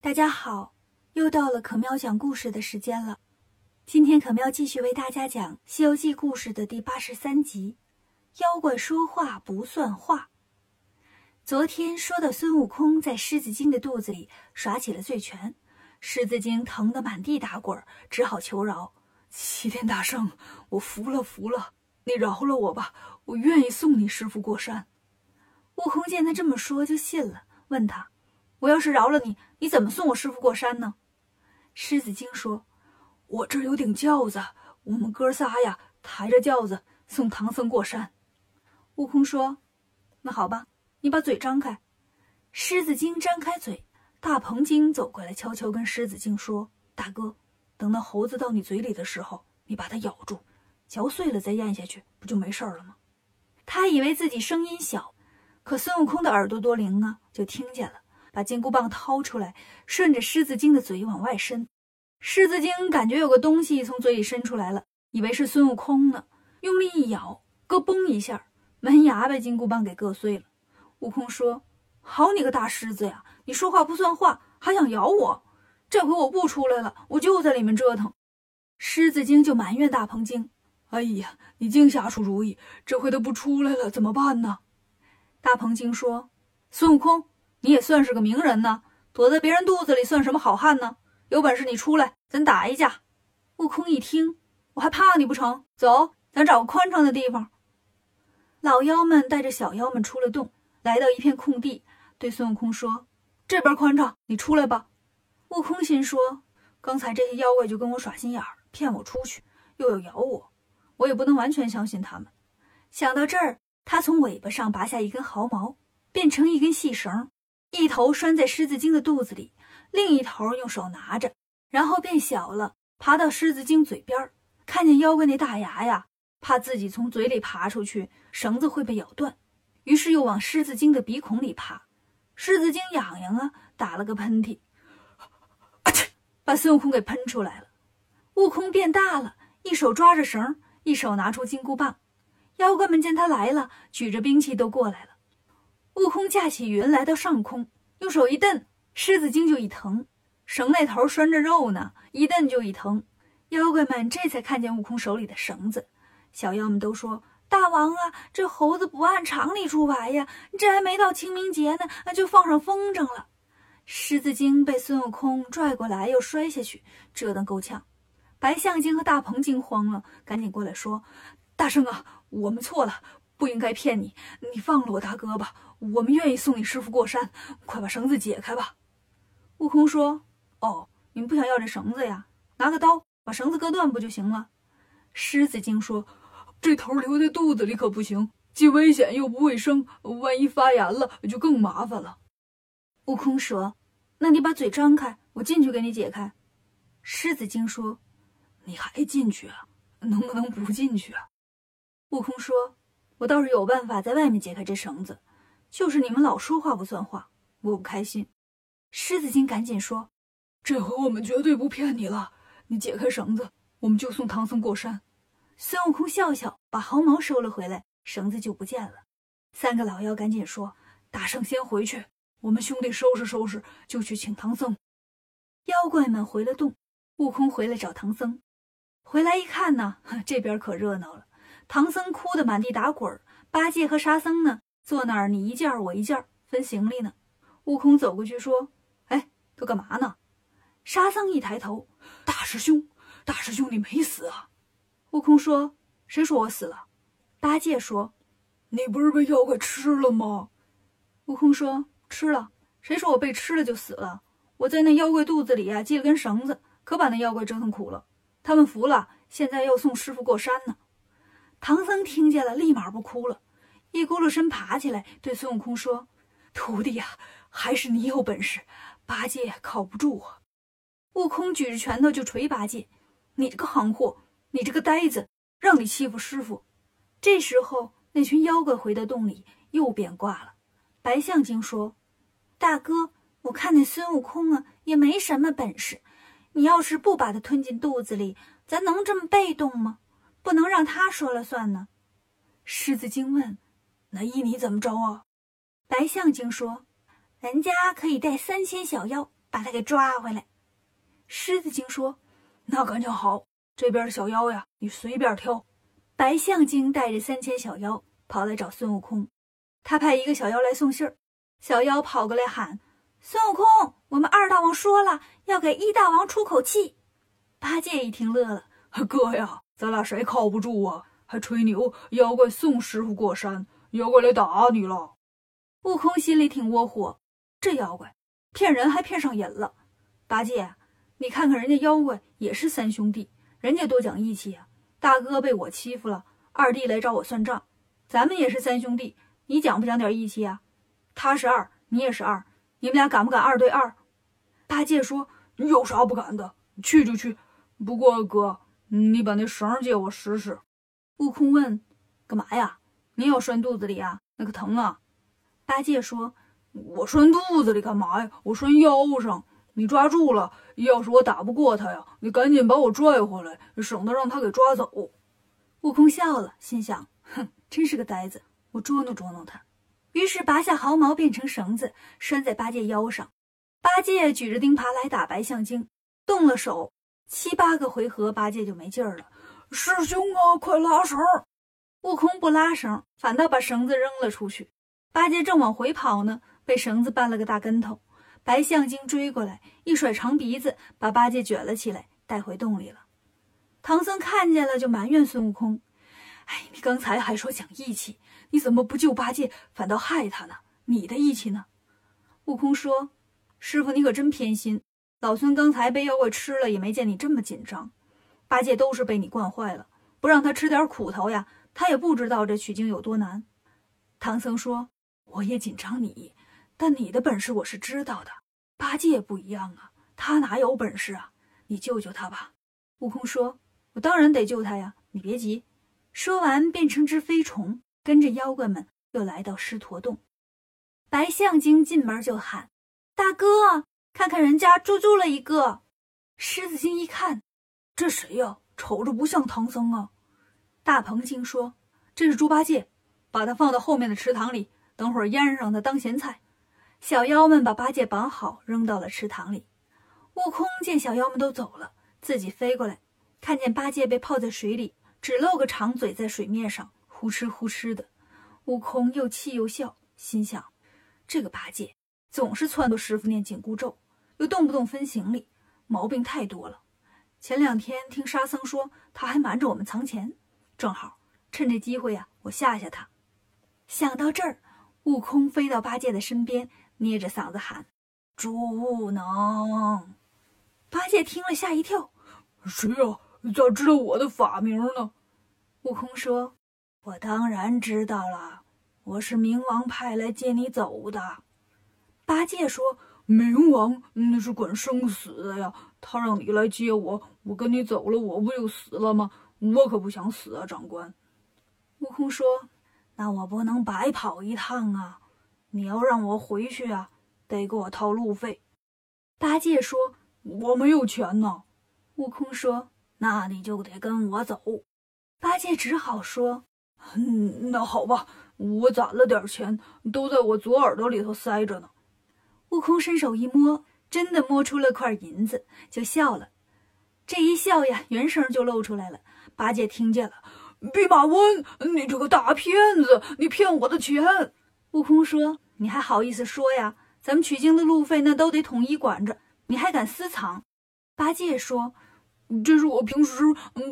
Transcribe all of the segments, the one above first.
大家好，又到了可喵讲故事的时间了。今天可喵继续为大家讲《西游记》故事的第八十三集：妖怪说话不算话。昨天说到孙悟空在狮子精的肚子里耍起了醉拳，狮子精疼得满地打滚，只好求饶：“齐天大圣，我服了，服了，你饶了我吧，我愿意送你师傅过山。”悟空见他这么说，就信了，问他。我要是饶了你，你怎么送我师傅过山呢？狮子精说：“我这有顶轿子，我们哥仨呀，抬着轿子送唐僧过山。”悟空说：“那好吧，你把嘴张开。”狮子精张开嘴，大鹏精走过来，悄悄跟狮子精说：“大哥，等那猴子到你嘴里的时候，你把它咬住，嚼碎了再咽下去，不就没事了吗？”他以为自己声音小，可孙悟空的耳朵多灵啊，就听见了。把金箍棒掏出来，顺着狮子精的嘴往外伸。狮子精感觉有个东西从嘴里伸出来了，以为是孙悟空呢，用力一咬，咯嘣一下，门牙被金箍棒给硌碎了。悟空说：“好你个大狮子呀，你说话不算话，还想咬我！这回我不出来了，我就在里面折腾。”狮子精就埋怨大鹏精：“哎呀，你净瞎出主意，这回都不出来了怎么办呢？”大鹏精说：“孙悟空。”你也算是个名人呢，躲在别人肚子里算什么好汉呢？有本事你出来，咱打一架。悟空一听，我还怕你不成？走，咱找个宽敞的地方。老妖们带着小妖们出了洞，来到一片空地，对孙悟空说：“这边宽敞，你出来吧。”悟空心说：“刚才这些妖怪就跟我耍心眼儿，骗我出去，又要咬我，我也不能完全相信他们。”想到这儿，他从尾巴上拔下一根毫毛，变成一根细绳。一头拴在狮子精的肚子里，另一头用手拿着，然后变小了，爬到狮子精嘴边看见妖怪那大牙呀，怕自己从嘴里爬出去，绳子会被咬断，于是又往狮子精的鼻孔里爬。狮子精痒痒啊，打了个喷嚏，把孙悟空给喷出来了。悟空变大了，一手抓着绳，一手拿出金箍棒。妖怪们见他来了，举着兵器都过来了。悟空驾起云来到上空，用手一蹬，狮子精就一疼，绳那头拴着肉呢，一蹬就一疼。妖怪们这才看见悟空手里的绳子，小妖们都说：“大王啊，这猴子不按常理出牌呀，这还没到清明节呢，就放上风筝了。”狮子精被孙悟空拽过来又摔下去，折腾够呛。白象精和大鹏精慌了，赶紧过来说：“大圣啊，我们错了。”不应该骗你，你放了我大哥吧，我们愿意送你师傅过山，快把绳子解开吧。悟空说：“哦，你们不想要这绳子呀？拿个刀把绳子割断不就行了？”狮子精说：“这头留在肚子里可不行，既危险又不卫生，万一发炎了就更麻烦了。”悟空说：“那你把嘴张开，我进去给你解开。”狮子精说：“你还进去啊？能不能不进去啊？”悟空说。我倒是有办法在外面解开这绳子，就是你们老说话不算话，我不开心。狮子精赶紧说：“这回我们绝对不骗你了，你解开绳子，我们就送唐僧过山。”孙悟空笑笑，把毫毛收了回来，绳子就不见了。三个老妖赶紧说：“大圣先回去，我们兄弟收拾收拾就去请唐僧。”妖怪们回了洞，悟空回来找唐僧，回来一看呢，这边可热闹了。唐僧哭得满地打滚，八戒和沙僧呢，坐那儿你一件我一件分行李呢。悟空走过去说：“哎，都干嘛呢？”沙僧一抬头：“大师兄，大师兄，你没死啊？”悟空说：“谁说我死了？”八戒说：“你不是被妖怪吃了吗？”悟空说：“吃了？谁说我被吃了就死了？我在那妖怪肚子里啊，系了根绳子，可把那妖怪折腾苦了。他们服了，现在要送师傅过山呢。”唐僧听见了，立马不哭了，一咕噜身爬起来，对孙悟空说：“徒弟呀，还是你有本事，八戒靠不住啊！”悟空举着拳头就捶八戒：“你这个行货，你这个呆子，让你欺负师傅！”这时候，那群妖怪回到洞里，又变卦了。白象精说：“大哥，我看那孙悟空啊，也没什么本事，你要是不把他吞进肚子里，咱能这么被动吗？”不能让他说了算呢。狮子精问：“那依你怎么着啊？”白象精说：“人家可以带三千小妖，把他给抓回来。狮子精说：“那感情好，这边小妖呀，你随便挑。”白象精带着三千小妖跑来找孙悟空，他派一个小妖来送信儿。小妖跑过来喊：“孙悟空，我们二大王说了，要给一大王出口气。”八戒一听乐了：“哥呀，咱俩谁靠不住啊？还吹牛，妖怪送师傅过山，妖怪来打你了。”悟空心里挺窝火，这妖怪骗人还骗上瘾了。八戒，你看看人家妖怪也是三兄弟，人家多讲义气啊。大哥被我欺负了，二弟来找我算账。咱们也是三兄弟，你讲不讲点义气啊？他是二，你也是二，你们俩敢不敢二对二？八戒说：“有啥不敢的？去就去。不过哥，你把那绳借我使使。”悟空问：“干嘛呀？你要拴肚子里啊？那个疼啊？”八戒说：“我拴肚子里干嘛呀？我拴腰上。”你抓住了，要是我打不过他呀，你赶紧把我拽回来，省得让他给抓走。悟空笑了，心想：哼，真是个呆子，我捉弄捉弄他。于是拔下毫毛变成绳子，拴在八戒腰上。八戒举着钉耙来打白象精，动了手，七八个回合，八戒就没劲儿了。师兄啊，快拉绳！悟空不拉绳，反倒把绳子扔了出去。八戒正往回跑呢，被绳子绊了个大跟头。白象精追过来，一甩长鼻子，把八戒卷了起来，带回洞里了。唐僧看见了，就埋怨孙悟空：“哎，你刚才还说讲义气，你怎么不救八戒，反倒害他呢？你的义气呢？”悟空说：“师傅，你可真偏心。老孙刚才被妖怪吃了，也没见你这么紧张。八戒都是被你惯坏了，不让他吃点苦头呀，他也不知道这取经有多难。”唐僧说：“我也紧张你。”但你的本事我是知道的，八戒不一样啊，他哪有本事啊？你救救他吧。悟空说：“我当然得救他呀，你别急。”说完，变成只飞虫，跟着妖怪们又来到狮驼洞。白象精进门就喊：“大哥，看看人家猪猪了一个。”狮子精一看，这谁呀？瞅着不像唐僧啊。大鹏精说：“这是猪八戒，把他放到后面的池塘里，等会儿腌上他当咸菜。”小妖们把八戒绑好，扔到了池塘里。悟空见小妖们都走了，自己飞过来，看见八戒被泡在水里，只露个长嘴在水面上呼哧呼哧的。悟空又气又笑，心想：这个八戒总是撺掇师傅念紧箍咒，又动不动分行李，毛病太多了。前两天听沙僧说他还瞒着我们藏钱，正好趁这机会呀，我吓吓他。想到这儿，悟空飞到八戒的身边。捏着嗓子喊：“猪悟能！”八戒听了吓一跳：“谁呀？咋知道我的法名呢？”悟空说：“我当然知道了，我是冥王派来接你走的。”八戒说：“冥王那是管生死的呀，他让你来接我，我跟你走了，我不就死了吗？我可不想死啊，长官。”悟空说：“那我不能白跑一趟啊。”你要让我回去啊，得给我掏路费。八戒说：“我没有钱呢。”悟空说：“那你就得跟我走。”八戒只好说：“嗯，那好吧，我攒了点钱，都在我左耳朵里头塞着呢。”悟空伸手一摸，真的摸出了块银子，就笑了。这一笑呀，原声就露出来了。八戒听见了：“弼马温，你这个大骗子，你骗我的钱！”悟空说：“你还好意思说呀？咱们取经的路费那都得统一管着，你还敢私藏？”八戒说：“这是我平时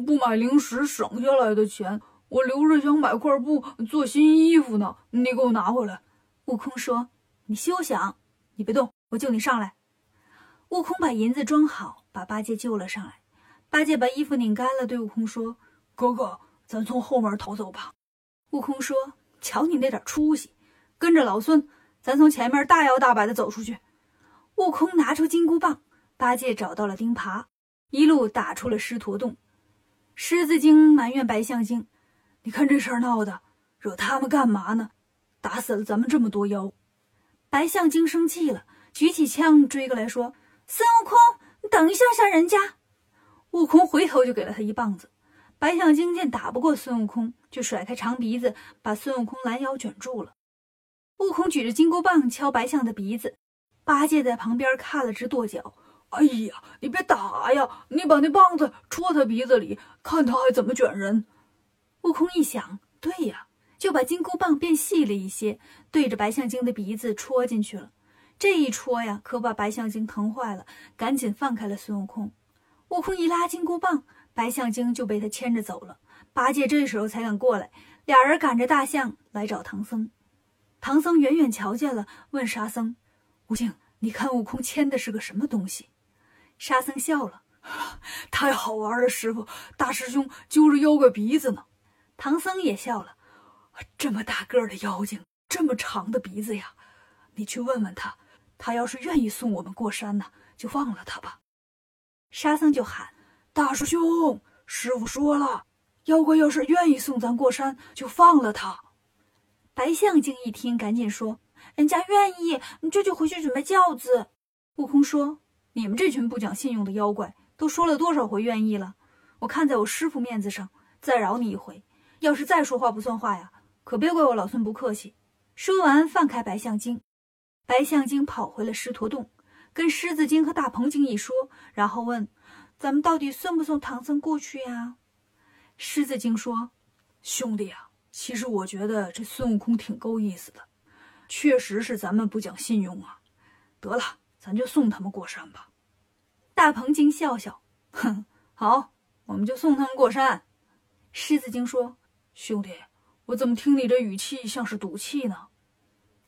不买零食省下来的钱，我留着想买块布做新衣服呢。你给我拿回来。”悟空说：“你休想！你别动，我救你上来。”悟空把银子装好，把八戒救了上来。八戒把衣服拧干了，对悟空说：“哥哥，咱从后门逃走吧。”悟空说：“瞧你那点出息！”跟着老孙，咱从前面大摇大摆的走出去。悟空拿出金箍棒，八戒找到了钉耙，一路打出了狮驼洞。狮子精埋怨白象精：“你看这事儿闹的，惹他们干嘛呢？打死了咱们这么多妖。”白象精生气了，举起枪追过来，说：“孙悟空，你等一下下人家。”悟空回头就给了他一棒子。白象精见打不过孙悟空，就甩开长鼻子，把孙悟空拦腰卷住了。悟空举着金箍棒敲白象的鼻子，八戒在旁边看了直跺脚。哎呀，你别打呀！你把那棒子戳他鼻子里，看他还怎么卷人。悟空一想，对呀，就把金箍棒变细了一些，对着白象精的鼻子戳进去了。这一戳呀，可把白象精疼坏了，赶紧放开了孙悟空。悟空一拉金箍棒，白象精就被他牵着走了。八戒这时候才敢过来，俩人赶着大象来找唐僧。唐僧远远瞧见了，问沙僧：“悟净，你看悟空牵的是个什么东西？”沙僧笑了：“ 太好玩了，师傅，大师兄揪着妖怪鼻子呢。”唐僧也笑了：“这么大个的妖精，这么长的鼻子呀！你去问问他，他要是愿意送我们过山呢，就放了他吧。”沙僧就喊：“大师兄，师傅说了，妖怪要是愿意送咱过山，就放了他。”白象精一听，赶紧说：“人家愿意，你这就回去准备轿子。”悟空说。你们这群不讲信用的妖怪，都说了多少回愿意了？我看在我师傅面子上，再饶你一回。要是再说话不算话呀，可别怪我老孙不客气。说完，放开白象精。白象精跑回了狮驼洞，跟狮子精和大鹏精一说，然后问：“咱们到底送不送唐僧过去呀？”狮子精说：“兄弟啊，其实我觉得这孙悟空挺够意思的，确实是咱们不讲信用啊。得了。”咱就送他们过山吧。大鹏精笑笑，哼，好，我们就送他们过山。狮子精说：“兄弟，我怎么听你这语气像是赌气呢？”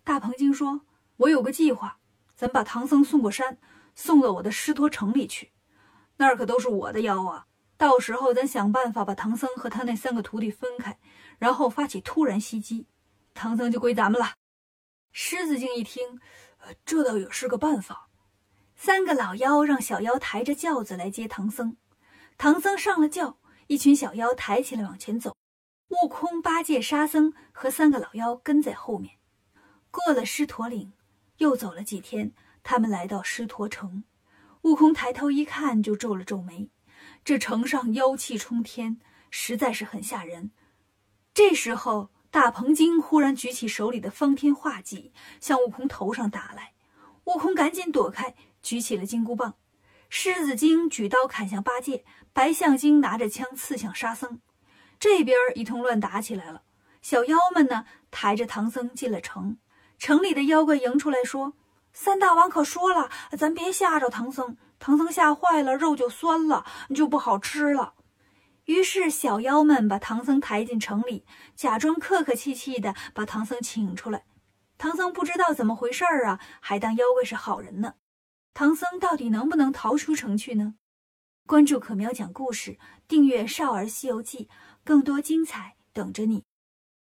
大鹏精说：“我有个计划，咱把唐僧送过山，送到我的狮驼城里去，那儿可都是我的妖啊。到时候咱想办法把唐僧和他那三个徒弟分开，然后发起突然袭击，唐僧就归咱们了。”狮子精一听，这倒也是个办法。三个老妖让小妖抬着轿子来接唐僧，唐僧上了轿，一群小妖抬起来往前走，悟空、八戒、沙僧和三个老妖跟在后面。过了狮驼岭，又走了几天，他们来到狮驼城。悟空抬头一看，就皱了皱眉，这城上妖气冲天，实在是很吓人。这时候，大鹏精忽然举起手里的方天画戟，向悟空头上打来，悟空赶紧躲开。举起了金箍棒，狮子精举刀砍向八戒，白象精拿着枪刺向沙僧，这边一通乱打起来了。小妖们呢，抬着唐僧进了城，城里的妖怪迎出来说：“三大王可说了，咱别吓着唐僧，唐僧吓坏了，肉就酸了，就不好吃了。”于是小妖们把唐僧抬进城里，假装客客气气的把唐僧请出来。唐僧不知道怎么回事儿啊，还当妖怪是好人呢。唐僧到底能不能逃出城去呢？关注可喵讲故事，订阅《少儿西游记》，更多精彩等着你。